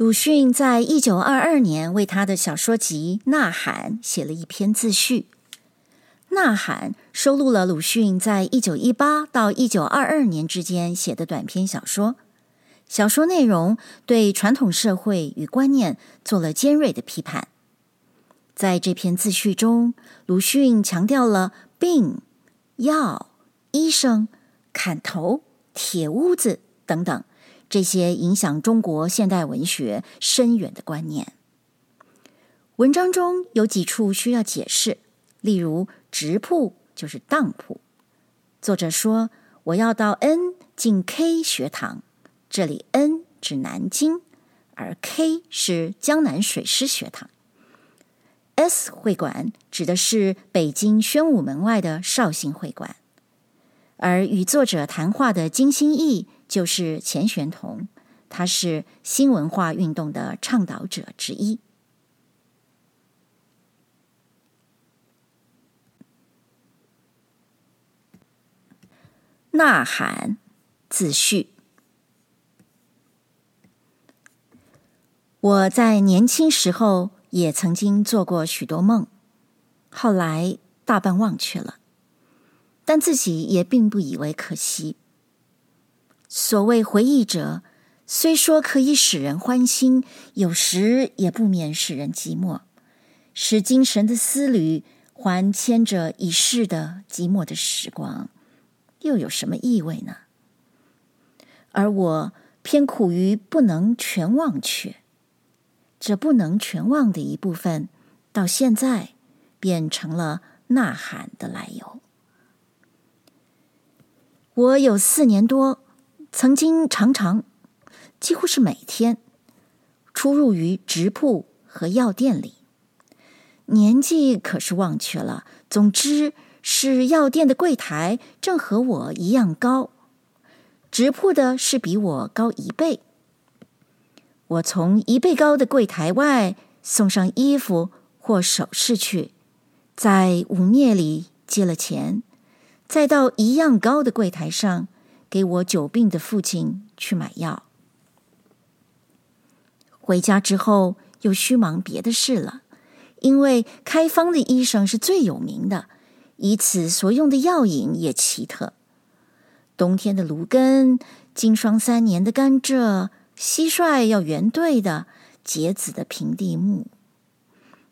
鲁迅在一九二二年为他的小说集《呐喊》写了一篇自序，《呐喊》收录了鲁迅在一九一八到一九二二年之间写的短篇小说。小说内容对传统社会与观念做了尖锐的批判。在这篇自序中，鲁迅强调了病、药、医生、砍头、铁屋子等等。这些影响中国现代文学深远的观念。文章中有几处需要解释，例如“直铺”就是当铺。作者说：“我要到 N 进 K 学堂，这里 N 指南京，而 K 是江南水师学堂。S 会馆指的是北京宣武门外的绍兴会馆，而与作者谈话的金星义。”就是钱玄同，他是新文化运动的倡导者之一。呐喊自序：我在年轻时候也曾经做过许多梦，后来大半忘却了，但自己也并不以为可惜。所谓回忆者，虽说可以使人欢欣，有时也不免使人寂寞，使精神的丝缕还牵着已逝的寂寞的时光，又有什么意味呢？而我偏苦于不能全忘却，这不能全忘的一部分，到现在变成了呐喊的来由。我有四年多。曾经常常，几乎是每天，出入于直铺和药店里。年纪可是忘却了，总之是药店的柜台正和我一样高，直铺的是比我高一倍。我从一倍高的柜台外送上衣服或首饰去，在五镍里借了钱，再到一样高的柜台上。给我久病的父亲去买药，回家之后又须忙别的事了，因为开方的医生是最有名的，以此所用的药引也奇特。冬天的芦根，经霜三年的甘蔗，蟋蟀要圆对的，结子的平地木，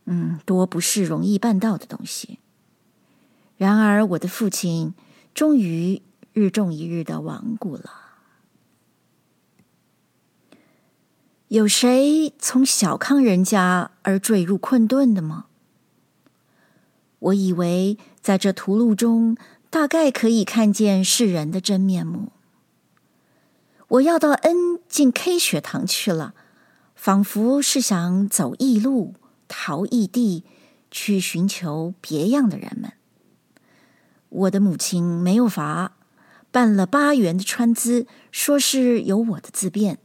嗯，多不是容易办到的东西。然而我的父亲终于。日重一日的亡故了。有谁从小康人家而坠入困顿的吗？我以为在这途路中，大概可以看见世人的真面目。我要到 N 进 K 学堂去了，仿佛是想走异路，逃异地，去寻求别样的人们。我的母亲没有法。办了八元的川资，说是有我的自便，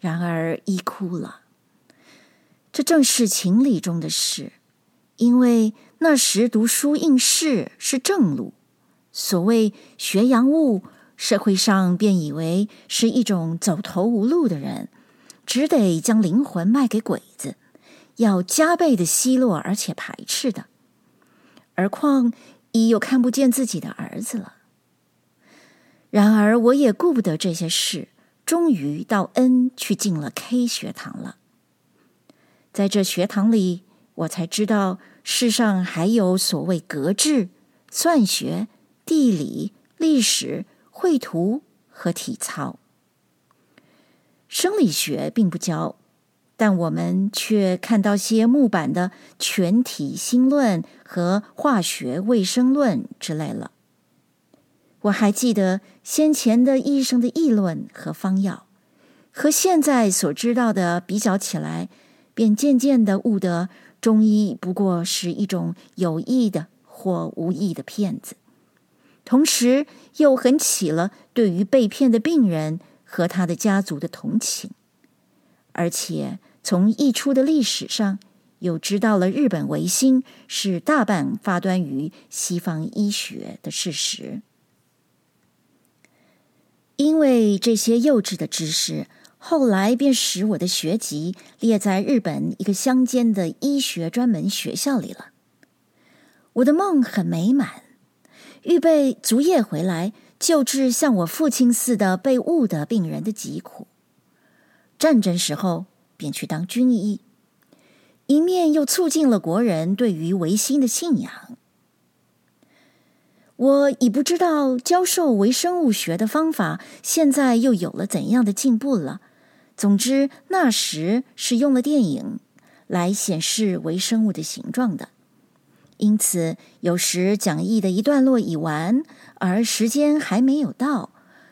然而一哭了。这正是情理中的事，因为那时读书应试是正路，所谓学洋务，社会上便以为是一种走投无路的人，只得将灵魂卖给鬼子，要加倍的奚落而且排斥的。而况已又看不见自己的儿子了。然而，我也顾不得这些事，终于到 N 去进了 K 学堂了。在这学堂里，我才知道世上还有所谓格致、算学、地理、历史、绘图和体操。生理学并不教，但我们却看到些木板的全体心论和化学卫生论之类了。我还记得先前的医生的议论和方药，和现在所知道的比较起来，便渐渐的悟得中医不过是一种有意的或无意的骗子，同时又很起了对于被骗的病人和他的家族的同情，而且从溢出的历史上，又知道了日本维新是大半发端于西方医学的事实。因为这些幼稚的知识，后来便使我的学籍列在日本一个乡间的医学专门学校里了。我的梦很美满，预备足夜回来救治像我父亲似的被误的病人的疾苦。战争时候便去当军医，一面又促进了国人对于维新的信仰。我已不知道教授微生物学的方法现在又有了怎样的进步了。总之，那时是用了电影来显示微生物的形状的。因此，有时讲义的一段落已完，而时间还没有到，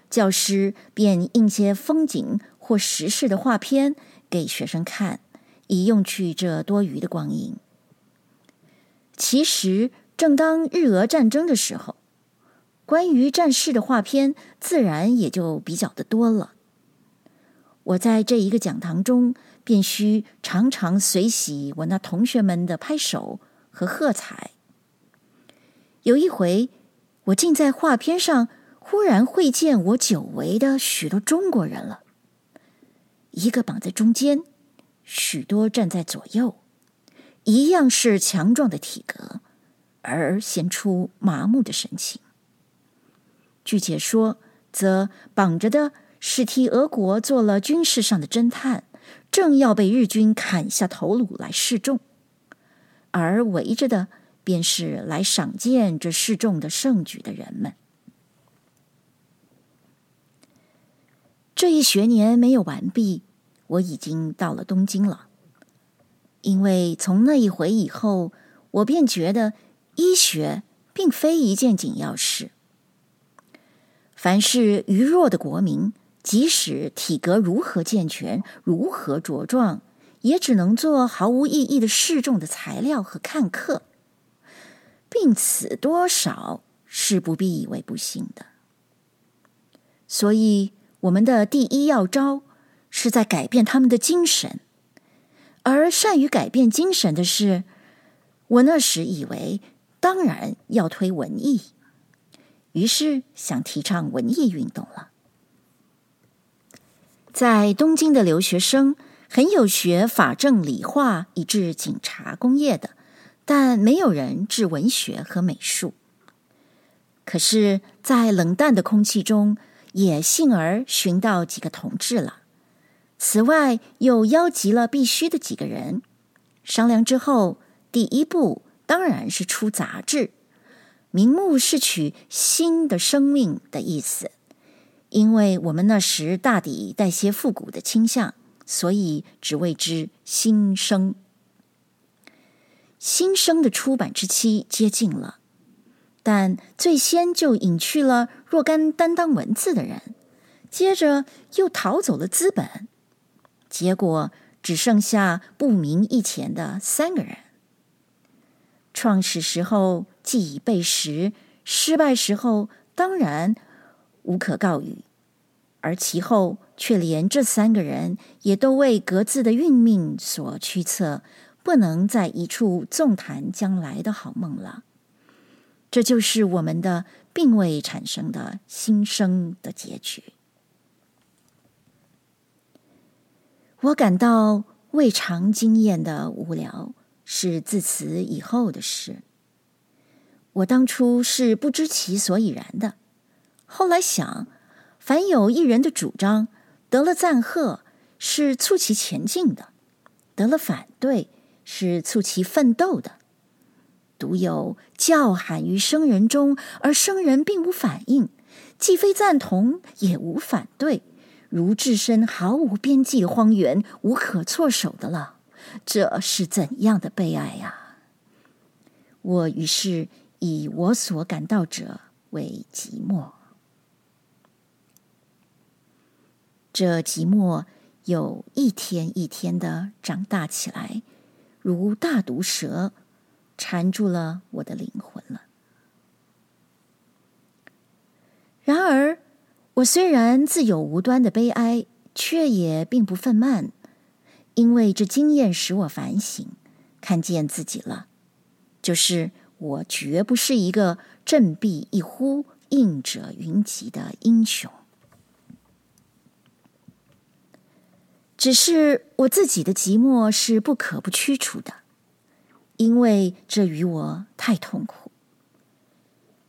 教师便印些风景或时事的画片给学生看，以用去这多余的光阴。其实，正当日俄战争的时候，关于战事的画片自然也就比较的多了。我在这一个讲堂中，便须常常随喜我那同学们的拍手和喝彩。有一回，我竟在画片上忽然会见我久违的许多中国人了。一个绑在中间，许多站在左右，一样是强壮的体格，而显出麻木的神情。据解说，则绑着的。是替俄国做了军事上的侦探，正要被日军砍下头颅来示众，而围着的便是来赏见这示众的盛举的人们。这一学年没有完毕，我已经到了东京了，因为从那一回以后，我便觉得医学并非一件紧要事，凡是愚弱的国民。即使体格如何健全，如何茁壮，也只能做毫无意义的示众的材料和看客，并此多少是不必以为不幸的。所以，我们的第一要招是在改变他们的精神，而善于改变精神的是，我那时以为当然要推文艺，于是想提倡文艺运动了。在东京的留学生很有学法政理化以至警察工业的，但没有人治文学和美术。可是，在冷淡的空气中，也幸而寻到几个同志了。此外，又邀集了必须的几个人，商量之后，第一步当然是出杂志，名目是取“新的生命”的意思。因为我们那时大抵带些复古的倾向，所以只谓之新生。新生的出版之期接近了，但最先就隐去了若干担当文字的人，接着又逃走了资本，结果只剩下不明一钱的三个人。创始时候既已背时，失败时候当然无可告语。而其后却连这三个人也都为各自的运命所驱策，不能在一处纵谈将来的好梦了。这就是我们的并未产生的新生的结局。我感到未尝经验的无聊，是自此以后的事。我当初是不知其所以然的，后来想。凡有一人的主张得了赞贺，是促其前进的；得了反对，是促其奋斗的。独有叫喊于生人中，而生人并无反应，既非赞同，也无反对，如置身毫无边际的荒原，无可措手的了。这是怎样的悲哀呀！我于是以我所感到者为寂寞。这寂寞有一天一天的长大起来，如大毒蛇，缠住了我的灵魂了。然而，我虽然自有无端的悲哀，却也并不愤懑，因为这经验使我反省，看见自己了，就是我绝不是一个振臂一呼应者云集的英雄。只是我自己的寂寞是不可不驱除的，因为这与我太痛苦。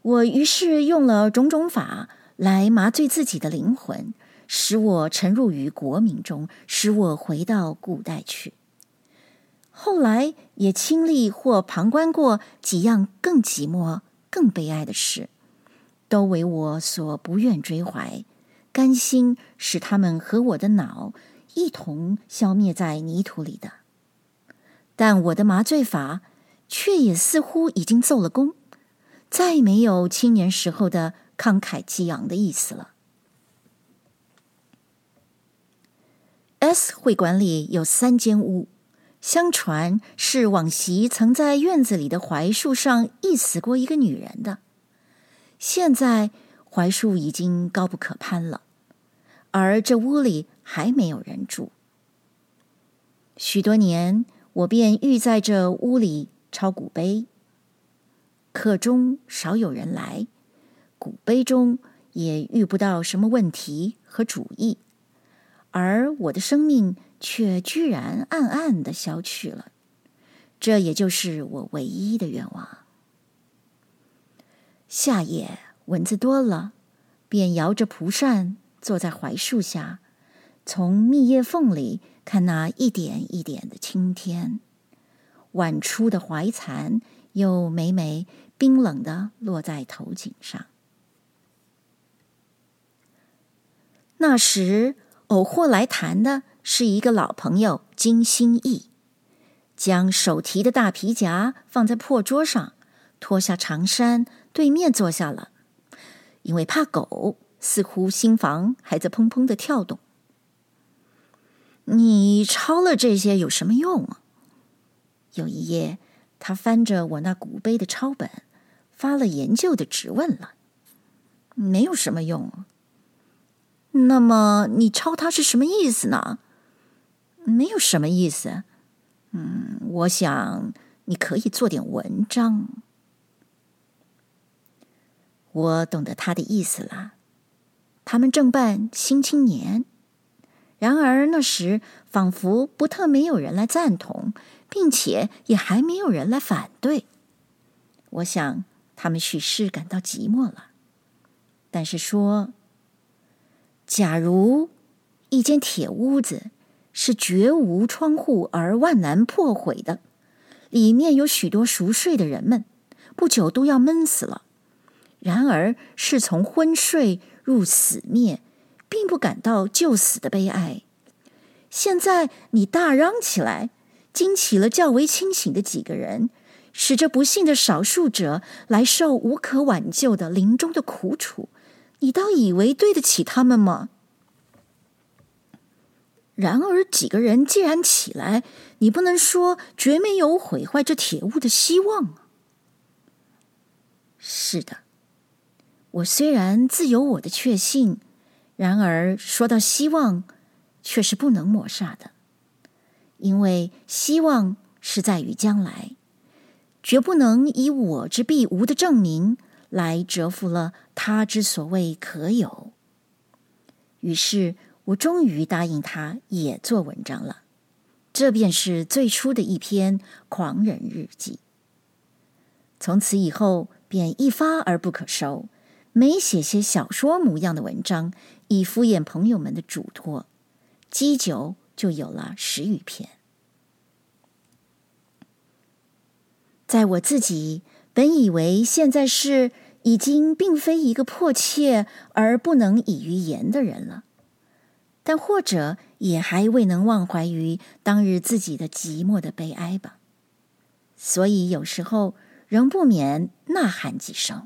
我于是用了种种法来麻醉自己的灵魂，使我沉入于国民中，使我回到古代去。后来也亲历或旁观过几样更寂寞、更悲哀的事，都为我所不愿追怀，甘心使他们和我的脑一同消灭在泥土里的。但我的麻醉法却也似乎已经奏了功。再没有青年时候的慷慨激昂的意思了。S 会馆里有三间屋，相传是往昔曾在院子里的槐树上缢死过一个女人的。现在槐树已经高不可攀了，而这屋里还没有人住。许多年，我便寓在这屋里抄古碑。课中少有人来，古碑中也遇不到什么问题和主意，而我的生命却居然暗暗的消去了。这也就是我唯一的愿望。夏夜蚊子多了，便摇着蒲扇坐在槐树下，从密叶缝里看那一点一点的青天，晚出的槐蚕又每每。冰冷的落在头颈上。那时偶或来谈的是一个老朋友金星义，将手提的大皮夹放在破桌上，脱下长衫，对面坐下了。因为怕狗，似乎心房还在砰砰的跳动。你抄了这些有什么用啊？有一夜，他翻着我那古碑的抄本。发了研究的质问了，没有什么用。那么你抄它是什么意思呢？没有什么意思。嗯，我想你可以做点文章。我懂得他的意思了。他们正办《新青年》，然而那时仿佛不特没有人来赞同，并且也还没有人来反对。我想。他们许是感到寂寞了，但是说，假如一间铁屋子是绝无窗户而万难破毁的，里面有许多熟睡的人们，不久都要闷死了。然而是从昏睡入死灭，并不感到就死的悲哀。现在你大嚷起来，惊起了较为清醒的几个人。使这不幸的少数者来受无可挽救的临终的苦楚，你倒以为对得起他们吗？然而几个人既然起来，你不能说绝没有毁坏这铁屋的希望。是的，我虽然自有我的确信，然而说到希望，却是不能抹煞的，因为希望是在于将来。绝不能以我之必无的证明来折服了他之所谓可有。于是我终于答应他也做文章了，这便是最初的一篇狂人日记。从此以后便一发而不可收，每写些小说模样的文章，以敷衍朋友们的嘱托，积久就有了十余篇。在我自己本以为现在是已经并非一个迫切而不能以于言的人了，但或者也还未能忘怀于当日自己的寂寞的悲哀吧，所以有时候仍不免呐喊几声，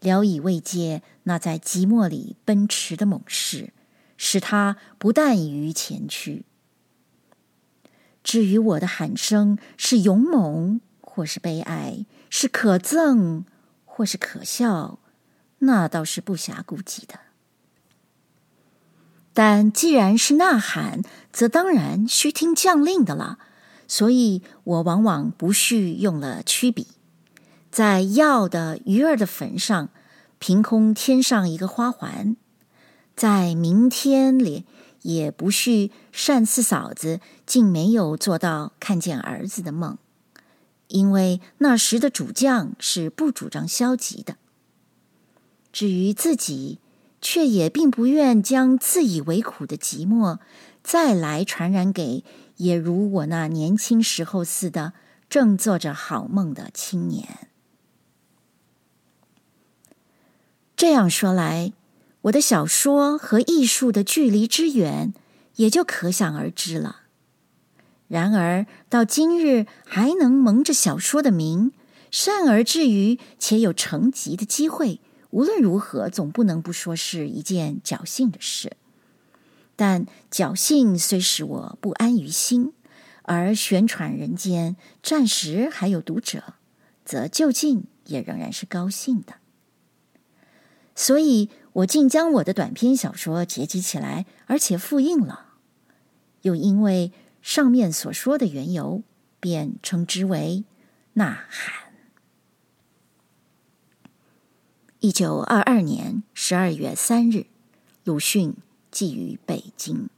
聊以慰藉那在寂寞里奔驰的猛士，使他不但于前驱。至于我的喊声是勇猛，或是悲哀，是可憎，或是可笑，那倒是不暇顾及的。但既然是呐喊，则当然须听将令的了。所以我往往不续用了曲笔，在要的鱼儿的坟上，凭空添上一个花环，在明天里也不续单四嫂子竟没有做到看见儿子的梦，因为那时的主将是不主张消极的。至于自己，却也并不愿将自以为苦的寂寞再来传染给也如我那年轻时候似的正做着好梦的青年。这样说来，我的小说和艺术的距离之远，也就可想而知了。然而到今日还能蒙着小说的名，善而至于且有成集的机会，无论如何总不能不说是一件侥幸的事。但侥幸虽使我不安于心，而宣传人间暂时还有读者，则就近也仍然是高兴的。所以我竟将我的短篇小说结集起来，而且复印了。又因为上面所说的缘由，便称之为《呐喊》。一九二二年十二月三日，鲁迅寄于北京。